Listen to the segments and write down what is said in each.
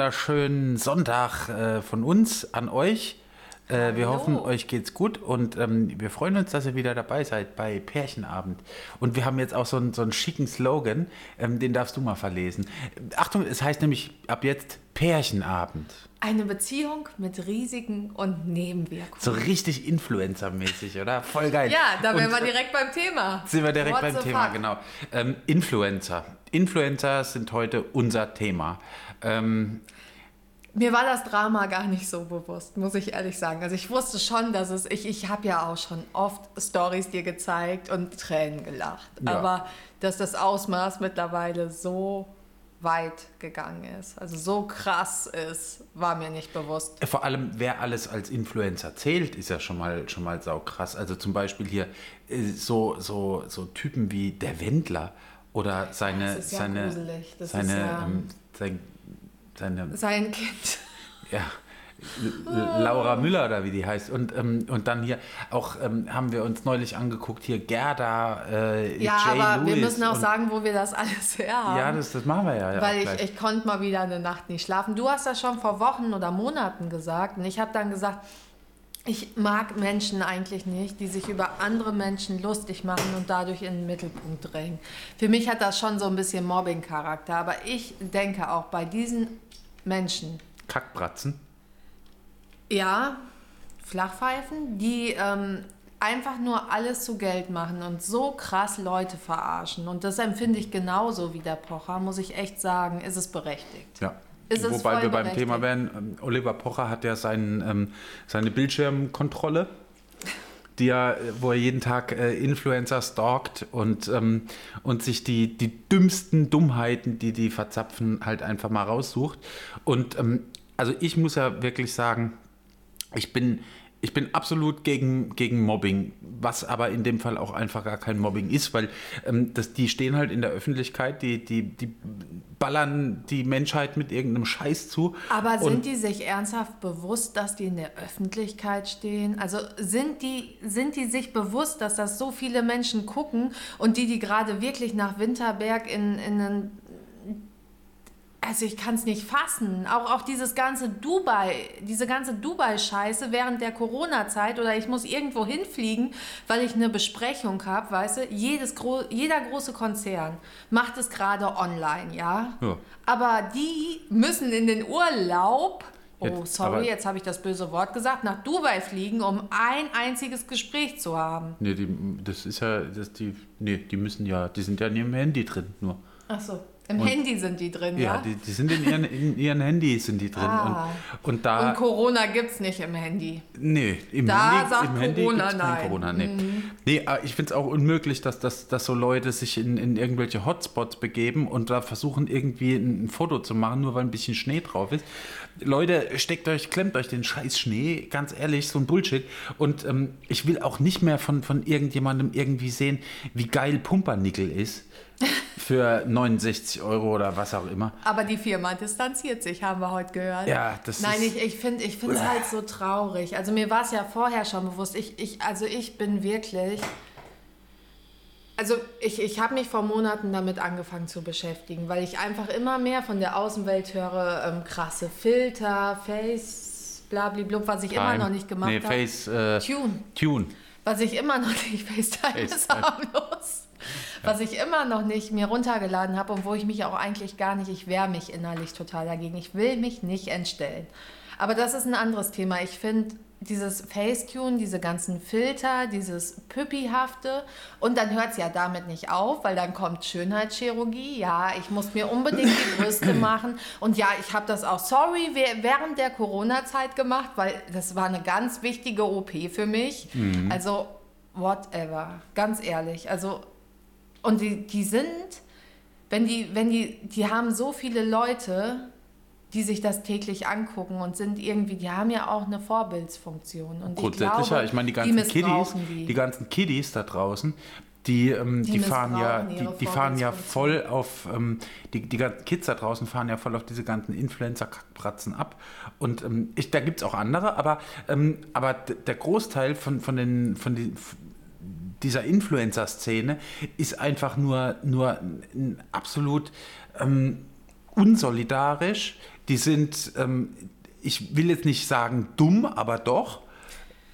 wunderschönen Sonntag äh, von uns an euch. Äh, wir Hallo. hoffen, euch geht's gut und ähm, wir freuen uns, dass ihr wieder dabei seid bei Pärchenabend. Und wir haben jetzt auch so einen, so einen schicken Slogan, ähm, den darfst du mal verlesen. Achtung, es heißt nämlich ab jetzt Pärchenabend. Eine Beziehung mit Risiken und Nebenwirkungen. So richtig Influencer-mäßig, oder? Voll geil. Ja, da wären wir direkt beim Thema. Sind wir direkt What beim the Thema, fuck? genau. Ähm, Influencer. Influencer sind heute unser Thema. Ähm, Mir war das Drama gar nicht so bewusst, muss ich ehrlich sagen. Also ich wusste schon, dass es, ich, ich habe ja auch schon oft Stories dir gezeigt und Tränen gelacht. Ja. Aber dass das Ausmaß mittlerweile so weit gegangen ist, also so krass ist, war mir nicht bewusst. vor allem, wer alles als Influencer zählt, ist ja schon mal, schon mal saukrass. Also zum Beispiel hier äh, so, so, so Typen wie der Wendler oder seine, Das ist ja seine, gruselig. Das seine, ist ja- ähm, sein, seine, Sein Kind. ja, Laura Müller oder wie die heißt. Und, ähm, und dann hier auch ähm, haben wir uns neulich angeguckt, hier Gerda, äh, Ja, Jay aber wir Lewis müssen auch sagen, wo wir das alles her haben. Ja, das, das machen wir ja. Weil ich, ich konnte mal wieder eine Nacht nicht schlafen. Du hast das schon vor Wochen oder Monaten gesagt. Und ich habe dann gesagt, ich mag Menschen eigentlich nicht, die sich über andere Menschen lustig machen und dadurch in den Mittelpunkt drängen. Für mich hat das schon so ein bisschen Mobbing-Charakter. Aber ich denke auch bei diesen Menschen, Kackbratzen. ja, Flachpfeifen, die ähm, einfach nur alles zu Geld machen und so krass Leute verarschen. Und das empfinde ich genauso wie der Pocher, muss ich echt sagen, ist es berechtigt. Ja. Wobei wir beim. Thema wären, ähm, Oliver Pocher hat ja seinen, ähm, seine Bildschirmkontrolle, die er, äh, wo er jeden Tag äh, Influencer stalkt und, ähm, und sich die, die dümmsten Dummheiten, die die verzapfen, halt einfach mal raussucht. Und ähm, also ich muss ja wirklich sagen, ich bin, ich bin absolut gegen, gegen Mobbing, was aber in dem Fall auch einfach gar kein Mobbing ist, weil ähm, das, die stehen halt in der Öffentlichkeit, die, die, die ballern die Menschheit mit irgendeinem Scheiß zu. Aber Und- sind die sich ernsthaft bewusst, dass die in der Öffentlichkeit stehen? Also sind die, sind die sich bewusst, dass das so viele Menschen gucken und die, die gerade wirklich nach Winterberg in, in einen also ich kann es nicht fassen. Auch, auch dieses ganze Dubai, diese ganze Dubai-Scheiße während der Corona-Zeit oder ich muss irgendwo hinfliegen, weil ich eine Besprechung habe, weißt du? Jedes gro jeder große Konzern macht es gerade online, ja? Ja. Aber die müssen in den Urlaub, oh Jetzt, sorry, aber- jetzt habe ich das böse Wort gesagt, nach Dubai fliegen, um ein einziges Gespräch zu haben. Nee, die, das ist ja, das, die, nee, die müssen ja, die sind ja in ihrem Handy drin nur. Ach so. Im Und- Handy sind die drin, Ja, ja? die, die sind in ihren, in ihren Handys sind die drin. Ah. Und, und da. Und Corona gibt es nicht im Handy. Nee, im Da Handy, sagt im Handy Corona gibt's nein. Mhm. Corona. Nee, nee aber ich finde es auch unmöglich, dass, dass, dass so Leute sich in, in irgendwelche Hotspots begeben und da versuchen, irgendwie ein, ein Foto zu machen, nur weil ein bisschen Schnee drauf ist. Leute, steckt euch, klemmt euch den scheiß Schnee, ganz ehrlich, so ein Bullshit. Und ähm, ich will auch nicht mehr von, von irgendjemandem irgendwie sehen, wie geil Pumpernickel ist. Für 69 Euro oder was auch immer. Aber die Firma distanziert sich, haben wir heute gehört. Ja, das Nein, ist- ich, ich finde es halt so traurig. Also mir war es ja vorher schon bewusst. Ich, ich, also ich bin wirklich... Also ich, ich habe mich vor Monaten damit angefangen zu beschäftigen, weil ich einfach immer mehr von der Außenwelt höre, ähm, krasse Filter, Face, blablablub, was ich immer Prime. noch nicht gemacht nee, habe. Face, äh, Tune. Tune. Was ich immer noch nicht, FaceTime ist FaceTime. harmlos. Was ich immer noch nicht mir runtergeladen habe und wo ich mich auch eigentlich gar nicht, ich wehre mich innerlich total dagegen. Ich will mich nicht entstellen. Aber das ist ein anderes Thema. Ich finde dieses Facetune, diese ganzen Filter, dieses Püppihafte und dann hört es ja damit nicht auf, weil dann kommt Schönheitschirurgie. Ja, ich muss mir unbedingt die Brüste machen und ja, ich habe das auch, sorry, während der Corona-Zeit gemacht, weil das war eine ganz wichtige OP für mich. Also, whatever, ganz ehrlich. Also, und die, die sind, wenn die, wenn die, die haben so viele Leute, die sich das täglich angucken und sind irgendwie, die haben ja auch eine Vorbildsfunktion. Und Grundsätzlich ich glaube, ja. Ich meine, die ganzen Kiddies, missbrauchen die. die ganzen Kiddies da draußen, die, ähm, die, Die fahren ja, die, die fahren ja voll auf, ähm, die, die ganzen Kids da draußen fahren ja voll auf diese ganzen Influencer-Kackbratzen ab. Und ähm, ich, da gibt es auch andere, aber, ähm, aber der Großteil von, von, den, von den, dieser Influencer-Szene ist einfach nur, nur absolut ähm, unsolidarisch, die sind, ähm, ich will jetzt nicht sagen dumm, aber doch.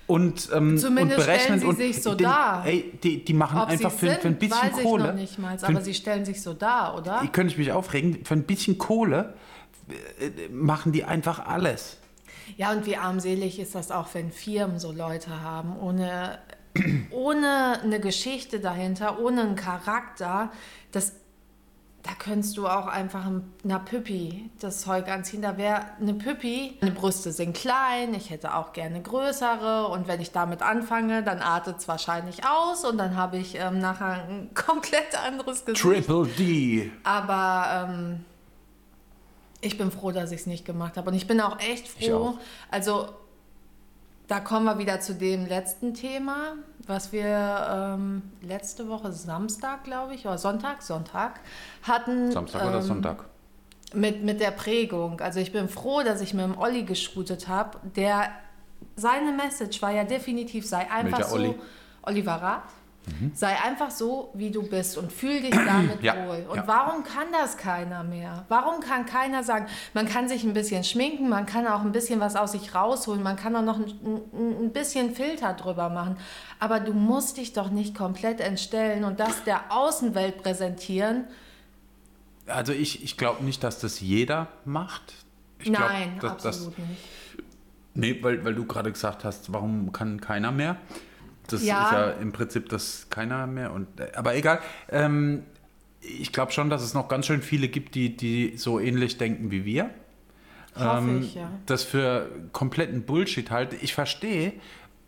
Und, ähm, Zumindest und berechnen stellen sie und sich so den, dar. Ey, die, die machen Ob einfach für, sind, für ein bisschen weiß ich Kohle. noch nicht mal, für aber ein sie stellen sich so dar, oder? die könnte ich mich aufregen, für ein bisschen Kohle äh, machen die einfach alles. Ja, und wie armselig ist das auch, wenn Firmen so Leute haben, ohne, ohne eine Geschichte dahinter, ohne einen Charakter. Das, da könntest du auch einfach einer Püppi das Zeug anziehen. Da wäre eine Püppi, meine Brüste sind klein, ich hätte auch gerne größere. Und wenn ich damit anfange, dann artet es wahrscheinlich aus und dann habe ich ähm, nachher ein komplett anderes Gesicht. Triple D. Aber ähm, ich bin froh, dass ich es nicht gemacht habe. Und ich bin auch echt froh. auch. Also, da kommen wir wieder zu dem letzten Thema, was wir ähm, letzte Woche Samstag, glaube ich, oder Sonntag, Sonntag hatten. Samstag oder ähm, Sonntag? Mit, mit der Prägung. Also ich bin froh, dass ich mit dem Olli geshootet habe. Der, seine Message war ja definitiv, sei einfach Welcher so. Olli? Oliver Rath. Sei einfach so, wie du bist und fühl dich damit Ja, wohl. Und ja. warum kann das keiner mehr? Warum kann keiner sagen, man kann sich ein bisschen schminken, man kann auch ein bisschen was aus sich rausholen, man kann auch noch ein, ein, bisschen Filter drüber machen. Aber du musst dich doch nicht komplett entstellen und das der Außenwelt präsentieren. Also ich, ich glaube nicht, dass das jeder macht. Ich glaub, Nein, dass- dass- absolut nicht. Nee, weil, weil du gerade gesagt hast, warum kann keiner mehr? Das Ja. ist ja im Prinzip das keiner mehr. Und, äh, aber egal. Ähm, ich glaube schon, dass es noch ganz schön viele gibt, die, die so ähnlich denken wie wir. Hoffe Ähm, ich, ja. Das für kompletten Bullshit halte. Ich verstehe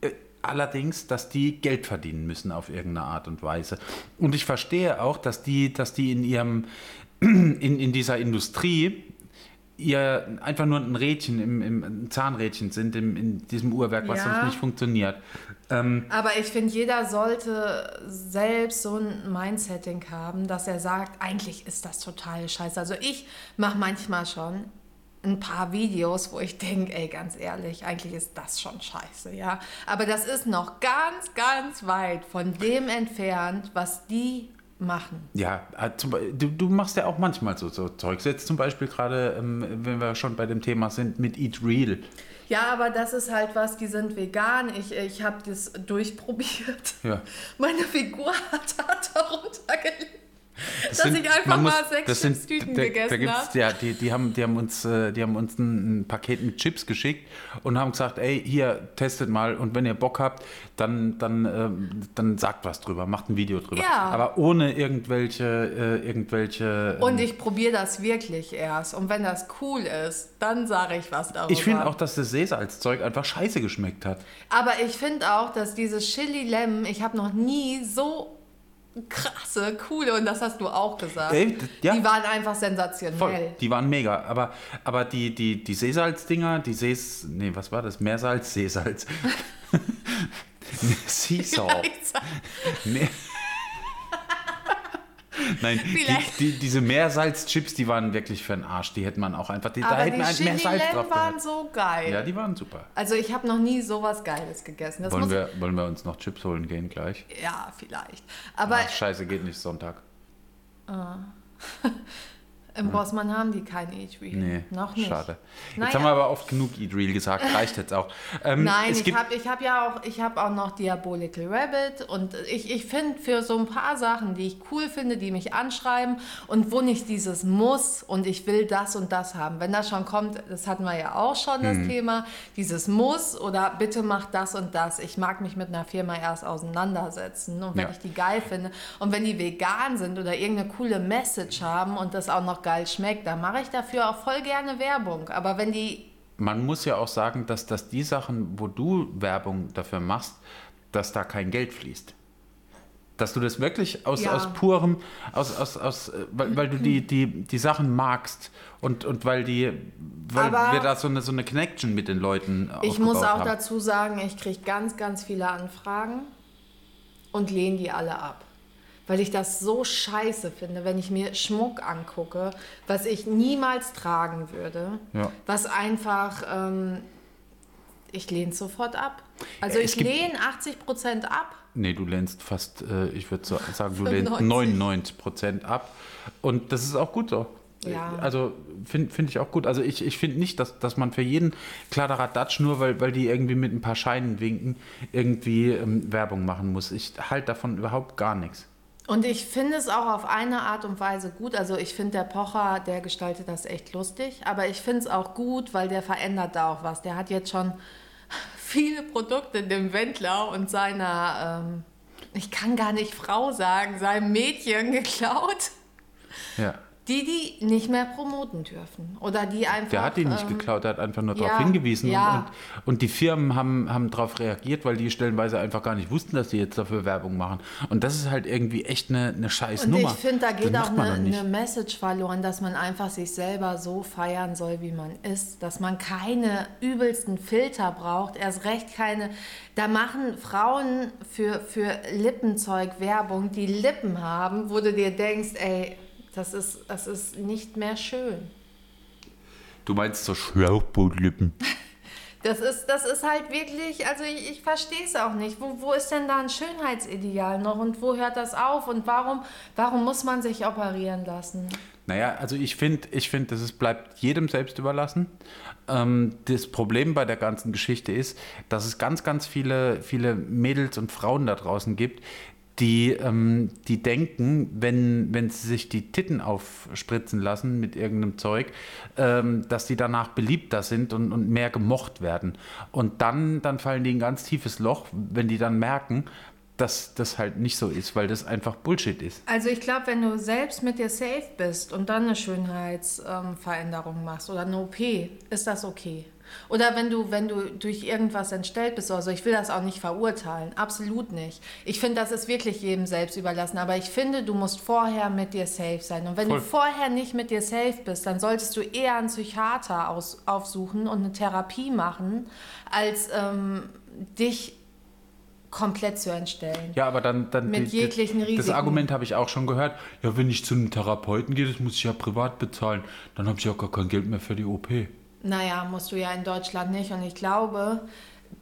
äh, allerdings, dass die Geld verdienen müssen auf irgendeine Art und Weise. Und ich verstehe auch, dass die, dass die in ihrem in, in dieser Industrie ihr einfach nur ein Rädchen, im, im ein Zahnrädchen sind im, in diesem Uhrwerk, was Ja. sonst nicht funktioniert. Ähm, Aber ich finde, jeder sollte selbst so ein Mindsetting haben, dass er sagt, eigentlich ist das total scheiße. Also ich mache manchmal schon ein paar Videos, wo ich denke, ey, ganz ehrlich, eigentlich ist das schon scheiße, ja. Aber das ist noch ganz, ganz weit von dem entfernt, was die machen. Ja, du, du machst ja auch manchmal so, so Zeugs. Jetzt zum Beispiel gerade, ähm, wenn wir schon bei dem Thema sind, mit Eat Real. Ja, aber das ist halt was, die sind vegan. Ich, ich habe das durchprobiert. Ja. Meine Figur hat, hat darunter gelitten. Das Dass sind- ich einfach man mal muss- sechs das sind- Chipstüten da, gegessen da gibt's, hab. Ja, die, die, haben, die, haben uns, äh, die haben uns ein, ein Paket mit Chips geschickt und haben gesagt, ey, hier, testet mal und wenn ihr Bock habt, dann, dann, ähm, dann sagt was drüber, macht ein Video drüber. Ja. Aber ohne irgendwelche, äh, irgendwelche... ähm, Und ich probiere das wirklich erst. Und wenn das cool ist, dann sage ich was darüber. ich finde auch, dass das Seesalzzeug einfach scheiße geschmeckt hat. Aber ich finde auch, dass dieses Chili Lemon, ich habe noch nie so krasse, coole, und das hast du auch gesagt. Ey, ja. Die waren einfach sensationell. Voll, die waren mega. Aber, aber die, die, die Seesalzdinger, die Sees... Nee, was war das? Meersalz? Seesalz. Vielleicht- Nee. Nein, die, die, diese Meersalzchips, die waren wirklich für den Arsch. Die hätte man auch einfach, die, da Aber hätte die man Chili mehr Salz drauf Lemon waren so geil. Ja, die waren super. Also ich habe noch nie sowas Geiles gegessen. Das Wollen wir, wollen wir uns noch Chips holen gehen gleich? ja, vielleicht. Aber Ach, scheiße, geht nicht Sonntag. im Rossmann haben die kein Eat Real. Nee, noch nicht. schade. Jetzt Naja. haben wir aber oft genug Eat Real gesagt, reicht jetzt auch. Ähm, Nein, ich habe ich hab ja auch, ich hab auch noch Diabolical Rabbit und ich, ich finde für so ein paar Sachen, die ich cool finde, die mich anschreiben und wo nicht dieses Muss und ich will das und das haben. Wenn das schon kommt, das hatten wir ja auch schon, das Mhm. Thema, dieses Muss oder bitte mach das und das. Ich mag mich mit einer Firma erst auseinandersetzen und wenn Ja. ich die geil finde und wenn die vegan sind oder irgendeine coole Message haben und das auch noch geil schmeckt, dann mache ich dafür auch voll gerne Werbung. Aber wenn die man muss ja auch sagen, dass, dass die Sachen, wo du Werbung dafür machst, dass da kein Geld fließt. Dass du das wirklich aus, Ja. aus purem, aus, aus, aus, äh, weil, weil du die, die, die Sachen magst und, und weil die, weil Aber- wir da so eine, so eine Connection mit den Leuten Ich muss auch haben. dazu sagen, ich kriege ganz, ganz viele Anfragen und lehne die alle ab. Weil ich das so scheiße finde, wenn ich mir Schmuck angucke, was ich niemals tragen würde, Ja. was einfach, ähm, ich lehne es sofort ab. Also Ja, es ich lehne 80 Prozent ab. Nee, du lehnst fast, äh, ich würde so, sagen, du lehnst 95. 99 Prozent ab. Und das ist auch gut so. Ja. Also finde find ich auch gut. Also ich, ich finde nicht, dass, dass man für jeden Kladderadatsch, nur weil, weil die irgendwie mit ein paar Scheinen winken, irgendwie ähm, Werbung machen muss. Ich halte davon überhaupt gar nichts. Und ich finde es auch auf eine Art und Weise gut. Also ich finde, der Pocher, der gestaltet das echt lustig. Aber ich finde es auch gut, weil der verändert da auch was. Der hat jetzt schon viele Produkte dem Wendler und seiner, ähm, ich kann gar nicht Frau sagen, seinem Mädchen geklaut. Ja. Die, die nicht mehr promoten dürfen. Oder die einfach. Der hat die nicht ähm, geklaut, der hat einfach nur ja, darauf hingewiesen. ja. Und, und die Firmen haben, haben darauf reagiert, weil die stellenweise einfach gar nicht wussten, dass sie jetzt dafür Werbung machen. Und das ist halt irgendwie echt eine, eine scheiß Und Nummer. ich finde, da geht auch eine, eine Message verloren, dass man einfach sich selber so feiern soll, wie man ist. Dass man keine übelsten Filter braucht, erst recht keine. Da machen Frauen für, für Lippenzeug Werbung, die Lippen haben, wo du dir denkst, ey, das ist, das ist nicht mehr schön. Du meinst so Schlauchbootlippen. Das ist, das ist halt wirklich, also ich, ich verstehe es auch nicht. Wo, wo ist denn da ein Schönheitsideal noch und wo hört das auf und warum, warum muss man sich operieren lassen? Naja, also ich finde, ich find, dass es bleibt jedem selbst überlassen. Ähm, das Problem bei der ganzen Geschichte ist, dass es ganz, ganz viele, viele Mädels und Frauen da draußen gibt, die, ähm, die denken, wenn, wenn sie sich die Titten aufspritzen lassen mit irgendeinem Zeug, ähm, dass die danach beliebter sind und, und mehr gemocht werden. Und dann, dann fallen die in ein ganz tiefes Loch, wenn die dann merken, dass das halt nicht so ist, weil das einfach Bullshit ist. Also ich glaube, wenn du selbst mit dir safe bist und dann eine Schönheitsveränderung machst oder eine OP, ist das okay. Oder wenn du, wenn du durch irgendwas entstellt bist, also ich will das auch nicht verurteilen, absolut nicht. Ich finde, das ist wirklich jedem selbst überlassen, aber ich finde, du musst vorher mit dir safe sein. Und wenn Voll. du vorher nicht mit dir safe bist, dann solltest du eher einen Psychiater aus, aufsuchen und eine Therapie machen, als ähm, dich komplett zu entstellen. Ja, aber dann, dann Mit die- jeglichen Das Risiken. Argument habe ich auch schon gehört. Ja, wenn ich zu einem Therapeuten gehe, das muss ich ja privat bezahlen. Dann habe ich ja gar kein Geld mehr für die OP. Naja, musst du ja in Deutschland nicht. Und ich glaube,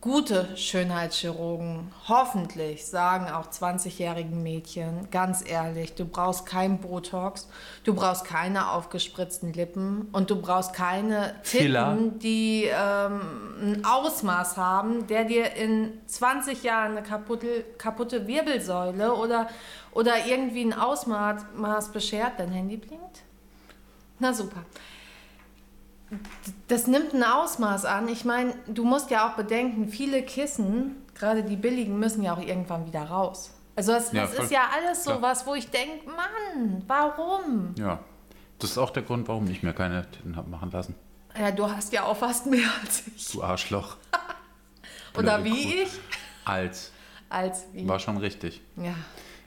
gute Schönheitschirurgen, hoffentlich, sagen auch 20-jährigen Mädchen, ganz ehrlich, du brauchst kein Botox, du brauchst keine aufgespritzten Lippen und du brauchst keine. Titten, die ähm, ein Ausmaß haben, der dir in 20 Jahren eine kaputte, kaputte Wirbelsäule oder, oder irgendwie ein Ausmaß beschert. Dein Handy blinkt? Na super das nimmt ein Ausmaß an. Ich meine, du musst ja auch bedenken, viele Kissen, gerade die billigen, müssen ja auch irgendwann wieder raus. Also das, Ja, das voll. ist ja alles so Klar. was, wo ich denke, Mann, warum? Ja. Das ist auch der Grund, warum ich mir keine Titten habe machen lassen. Ja, du hast ja auch fast mehr als ich. Du Arschloch. Oder wie ich? Als. Als wie. War schon richtig. Ja.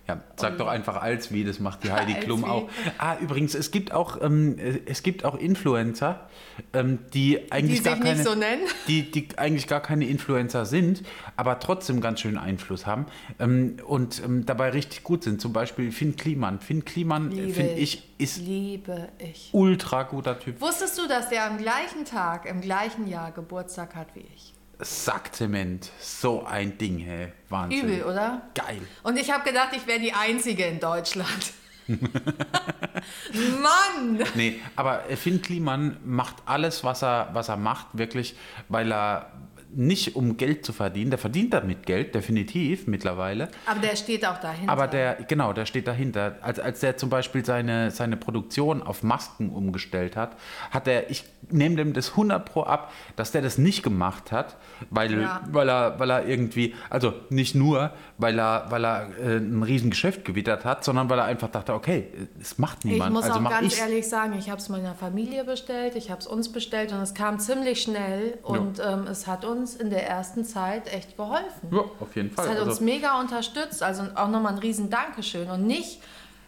Ja, sag doch einfach als wie, das macht die Heidi Als Klum wie. auch. Ah, übrigens, es gibt auch, ähm, es gibt auch Influencer, ähm, die Die eigentlich gar sich keine, nicht so nennen. die, die eigentlich gar keine Influencer sind, aber trotzdem ganz schön Einfluss haben ähm, und ähm, dabei richtig gut sind. Zum Beispiel Finn Kliman. Finn Kliman, Liebe finde ich, ist Liebe ich. ultra guter Typ. Wusstest du, dass der am gleichen Tag, im gleichen Jahr Geburtstag hat wie ich? Sackzement, so ein Ding, hey. Wahnsinn. Übel, oder? Geil. Und ich habe gedacht, ich wäre die Einzige in Deutschland. Mann! Nee, aber Finn Kliman macht alles, was er, was er macht, wirklich, weil er nicht um Geld zu verdienen. Der verdient damit Geld, definitiv mittlerweile. Aber der steht auch dahinter. Aber der, genau, der steht dahinter. Als, als der zum Beispiel seine, seine Produktion auf Masken umgestellt hat, hat er, ich nehme dem das 100 pro ab, dass der das nicht gemacht hat, weil, Ja. weil, er, weil er irgendwie, also nicht nur, weil er, weil er äh, ein Riesen Gewittert hat, sondern weil er einfach dachte, okay, es macht ich niemand, muss also auch ganz ich's. ehrlich sagen, ich habe es meiner Familie bestellt, ich habe es uns bestellt und es kam ziemlich schnell und ähm, es hat uns in der ersten Zeit echt geholfen. Ja, auf jeden Fall. Es hat uns Also, mega unterstützt, also auch nochmal ein riesen Dankeschön und nicht,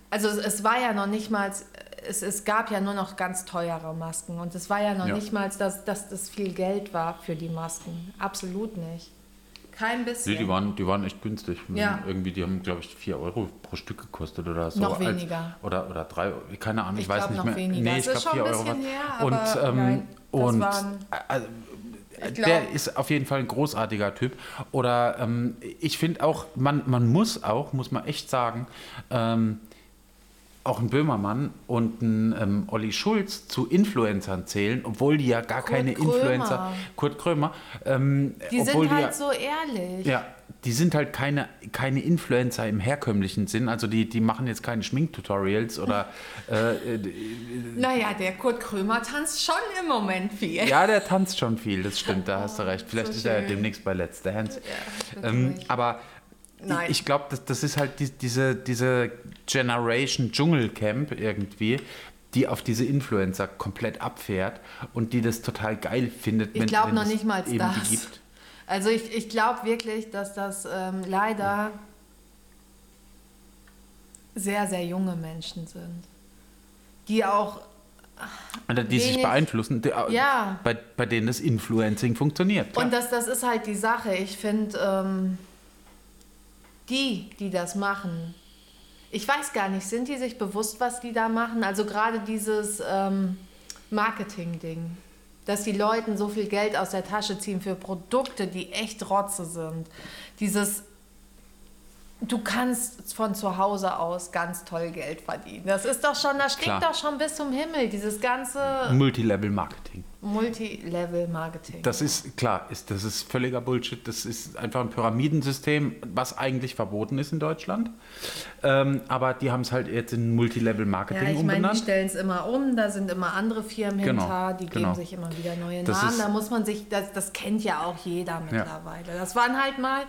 also es, es war ja noch nicht mal, es, es gab ja nur noch ganz teure Masken und es war ja noch Ja. nicht mal, dass, dass das viel Geld war für die Masken. Absolut nicht. Kein bisschen. nee, die waren, die waren echt günstig. Ja. Irgendwie, die haben, glaube ich, 4 Euro pro Stück gekostet oder so. Noch Als- weniger. Oder, oder 3 Euro, keine Ahnung, ich, Ich weiß nicht noch mehr. weniger. Nee, Es ich glaube schon 4 ein Euro. her, und ähm, nein, das und waren- also, Der glaub- ist auf jeden Fall ein großartiger Typ. Oder ähm, ich finde auch, man, man muss auch, muss man echt sagen, ähm, auch ein Böhmermann und ein ähm, Olli Schulz zu Influencern zählen, obwohl die ja gar Kurt keine Krömer. Influencer. Kurt Krömer. Ähm, Die sind halt ja, so ehrlich. ja, die sind halt keine, keine Influencer im herkömmlichen Sinn. Also die, die machen jetzt keine Schminktutorials oder äh, äh, Naja, der Kurt Krömer tanzt schon im Moment viel. ja, der tanzt schon viel, das stimmt, da hast du recht. Vielleicht so ist er ja schön. demnächst bei Let's Dance. Ja, Ähm, aber Nein. ich, ich glaube, das, das ist halt die, diese, diese Generation Dschungelcamp irgendwie, die auf diese Influencer komplett abfährt und die das total geil findet, Ich glaube noch nicht mal das. gibt. Also ich, ich glaube wirklich, dass das ähm, leider sehr, sehr junge Menschen sind. Die auch, Oder die sich beeinflussen, die, Ja. bei, bei denen das Influencing funktioniert. und das, das ist halt die Sache. Ich finde, ähm, die, die das machen, ich weiß gar nicht, sind die sich bewusst, was die da machen? Also gerade dieses ähm, Marketing-Ding, dass die Leuten so viel Geld aus der Tasche ziehen für Produkte, die echt Rotze sind. Dieses, du kannst von zu Hause aus ganz toll Geld verdienen. Das ist doch schon, das stinkt doch schon bis zum Himmel, dieses ganze Multilevel-Marketing. Multilevel-Marketing. Das ist klar, ist, das ist völliger Bullshit. Das ist einfach ein Pyramidensystem, was eigentlich verboten ist in Deutschland. Ähm, aber die haben es halt jetzt in Multilevel-Marketing Ja, ich meine, die umbenannt. stellen es immer um, da sind immer andere Firmen Genau, hinter, die genau. geben sich immer wieder neue Das Namen. Da muss man sich, das, das kennt ja auch jeder mittlerweile. Das waren halt mal,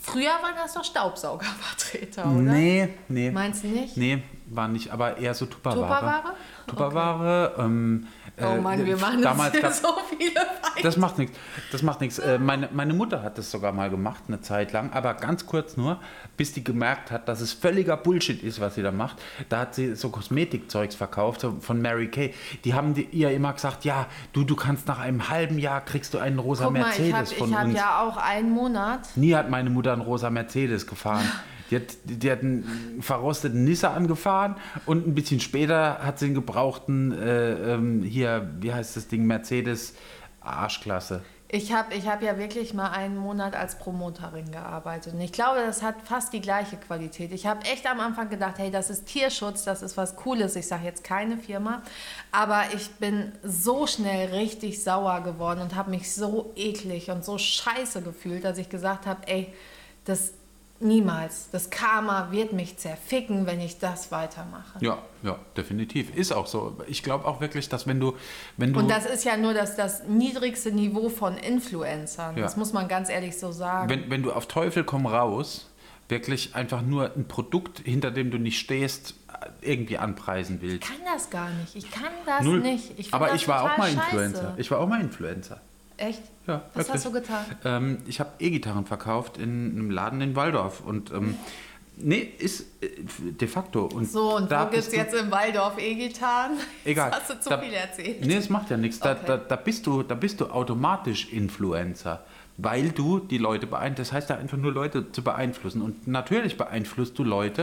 früher waren das doch Staubsaugervertreter, oder? Nee, nee. Meinst du nicht? Nee, war nicht, aber eher so Tupperware. Tupperware? Tupperware. Ähm, Oh äh, Mann, wir machen damals gab's- so viele Feinde. Das macht nichts. Das macht nichts. Äh, meine, meine Mutter hat das sogar mal gemacht, eine Zeit lang, aber ganz kurz nur, bis die gemerkt hat, dass es völliger Bullshit ist, was sie da macht. Da hat sie so Kosmetikzeugs verkauft so von Mary Kay. Die haben die, ihr immer gesagt, ja, du, du kannst nach einem halben Jahr kriegst du einen rosa Guck mal, ich Mercedes habe von hab uns. ja auch einen Monat. Nie hat meine Mutter einen rosa Mercedes gefahren. Die hat, die hat einen verrosteten Nissan gefahren und ein bisschen später hat sie einen gebrauchten, äh, ähm, hier, wie heißt das Ding, Mercedes Arschklasse. Ich habe ich hab ja wirklich mal einen Monat als Promoterin gearbeitet. Und ich glaube, das hat fast die gleiche Qualität. Ich habe echt am Anfang gedacht, hey, das ist Tierschutz, das ist was Cooles. Ich sage jetzt keine Firma. Aber ich bin so schnell richtig sauer geworden und habe mich so eklig und so scheiße gefühlt, dass ich gesagt habe, ey, das niemals. Das Karma wird mich zerficken, wenn ich das weitermache. Ja, ja, definitiv. Ist auch so. Ich glaube auch wirklich, dass wenn du, wenn du, Und das ist ja nur das, das niedrigste Niveau von Influencern. Ja. Das muss man ganz ehrlich so sagen. wenn, wenn du auf Teufel komm raus, wirklich einfach nur ein Produkt, hinter dem du nicht stehst, irgendwie anpreisen willst. Ich kann das gar nicht. Ich kann das Null. nicht. Ich Aber ich war auch mal scheiße. Influencer. Ich war auch mal Influencer. Echt? Ja, Was wirklich. hast du getan? Ähm, ich habe E-Gitarren verkauft in einem Laden in Waldorf. Und ähm, nee, ist äh, de facto. Und So, und da wo gibt es jetzt im Waldorf E-Gitarren? Egal. Jetzt hast du zu Da- viel erzählt. Nee, es macht ja nichts. Da, Okay. da, da, bist du, da bist du automatisch Influencer, weil du die Leute beeinflusst. Das heißt ja einfach nur Leute zu beeinflussen. Und natürlich beeinflusst du Leute,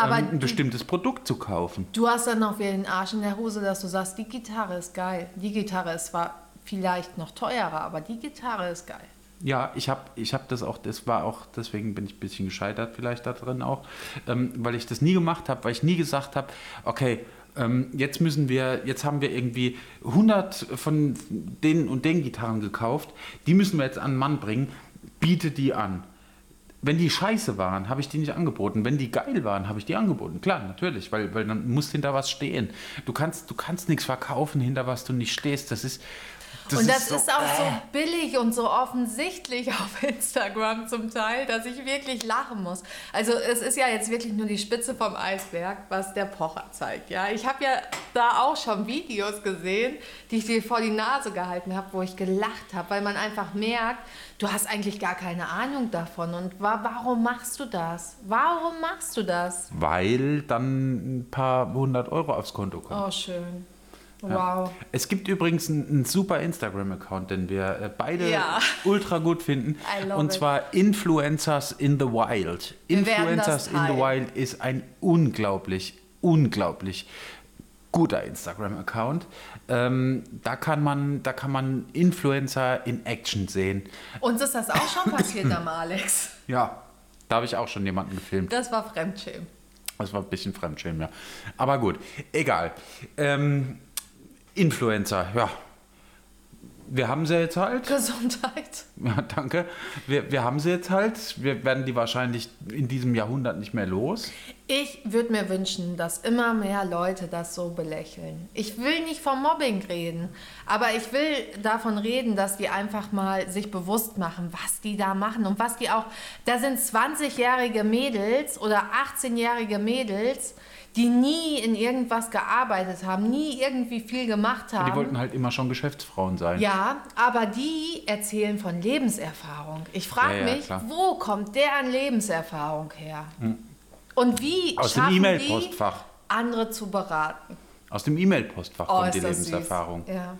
ähm, ein die- bestimmtes Produkt zu kaufen. Du hast dann noch wieder den Arsch in der Hose, dass du sagst, die Gitarre ist geil. Die Gitarre ist zwar vielleicht noch teurer, aber die Gitarre ist geil. Ja, ich habe ich hab das auch, das war auch, deswegen bin ich ein bisschen gescheitert vielleicht da drin auch, ähm, weil ich das nie gemacht habe, weil ich nie gesagt habe, okay, ähm, jetzt müssen wir, jetzt haben wir irgendwie 100 von den und den Gitarren gekauft, die müssen wir jetzt an den Mann bringen, biete die an. Wenn die scheiße waren, habe ich die nicht angeboten. Wenn die geil waren, habe ich die angeboten. Klar, natürlich, weil, weil dann muss hinter was stehen. Du kannst, du kannst nichts verkaufen, hinter was du nicht stehst. Das ist. und das so- ist auch so billig und so offensichtlich auf Instagram zum Teil, dass ich wirklich lachen muss. Also es ist ja jetzt wirklich nur die Spitze vom Eisberg, was der Pocher zeigt. Ja, ich habe ja da auch schon Videos gesehen, die ich dir vor die Nase gehalten habe, wo ich gelacht habe, weil man einfach merkt, du hast eigentlich gar keine Ahnung davon. Und wa warum machst du das? Warum machst du das? weil dann ein paar hundert Euro aufs Konto kommen. Oh, schön. Ja. Wow. Es gibt übrigens einen, einen super Instagram-Account, den wir äh, beide Ja. ultra gut finden. Und it. zwar Influencers in the Wild. Wir Influencers in the. Wild ist ein unglaublich, unglaublich guter Instagram-Account. Ähm, da, kann man, da kann man Influencer in Action sehen. Uns ist das auch schon passiert am Alex. Ja, da habe ich auch schon jemanden gefilmt. Das war Fremdschämen. Das war ein bisschen Fremdschämen, ja. Aber gut, egal. Ähm, Influencer, ja. Wir haben sie jetzt halt. Gesundheit. Ja, danke. Wir, wir haben sie jetzt halt. Wir werden die wahrscheinlich in diesem Jahrhundert nicht mehr los. Ich würde mir wünschen, dass immer mehr Leute das so belächeln. Ich will nicht vom Mobbing reden, aber ich will davon reden, dass die einfach mal sich bewusst machen, was die da machen und was die auch. Da sind 20-jährige Mädels oder 18-jährige Mädels, die nie in irgendwas gearbeitet haben, nie irgendwie viel gemacht haben. Die wollten halt immer schon Geschäftsfrauen sein. Ja, aber die erzählen von Lebenserfahrung. Ich frage Ja, ja, mich, klar. wo kommt deren Lebenserfahrung her? Und wie Aus dem schaffen E-Mail-Postfach. die, andere zu beraten? Aus dem E-Mail-Postfach Oh, kommt die ist das süß. Lebenserfahrung. Ja.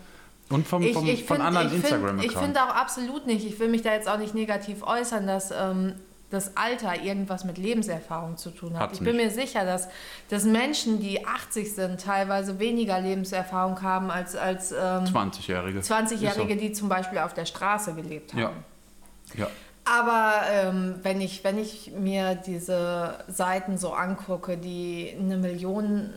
Und vom, Ich, vom, ich von find- anderen ich find- Instagram-Accounts. Ich finde auch absolut nicht, ich will mich da jetzt auch nicht negativ äußern, dass ähm, das Alter irgendwas mit Lebenserfahrung zu tun hat. Hat's ich bin nicht. mir sicher, dass, dass Menschen, die 80 sind, teilweise weniger Lebenserfahrung haben als, als ähm, 20-Jährige. 20-Jährige, Ist die zum Beispiel auf der Straße gelebt so. haben. Ja. ja. Aber ähm, wenn, ich, wenn ich mir diese Seiten so angucke, die eine Million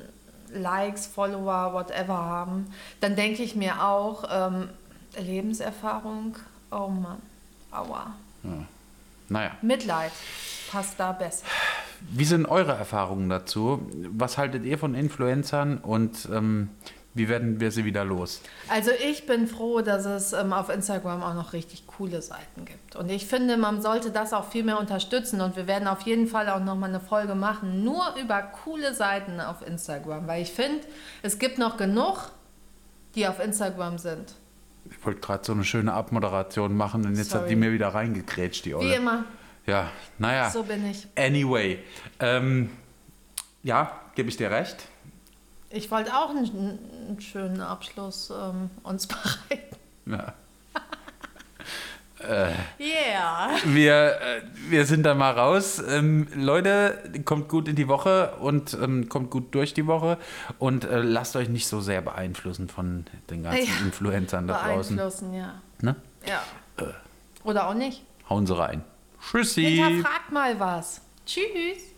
Likes, Follower, whatever haben, dann denke ich mir auch, ähm, Lebenserfahrung, oh Mann, aua. Naja. Mitleid passt da besser. Wie sind eure Erfahrungen dazu? Was haltet ihr von Influencern und ähm, wie werden wir sie wieder los? Also ich bin froh, dass es ähm, auf Instagram auch noch richtig coole Seiten gibt. Und ich finde, man sollte das auch viel mehr unterstützen. Und wir werden auf jeden Fall auch nochmal eine Folge machen, nur über coole Seiten auf Instagram. Weil ich finde, es gibt noch genug, die auf Instagram sind. Ich wollte gerade so eine schöne Abmoderation machen und jetzt hat Sorry. die mir wieder reingekrätscht, die Wie Olle. immer, Ja, naja. so bin ich. Anyway. Ähm, ja, gebe ich dir recht. Ich wollte auch einen, einen schönen Abschluss ähm, uns bereiten. Ja. Yeah. Wir, äh, wir sind da mal raus. Ähm, Leute, kommt gut in die Woche und ähm, kommt gut durch die Woche und äh, lasst euch nicht so sehr beeinflussen von den ganzen Ja, Influencern da draußen. Beeinflussen, ja. Ne? ja. Oder auch nicht. Hauen sie rein. Tschüssi. Hinterfragt mal was. Tschüss.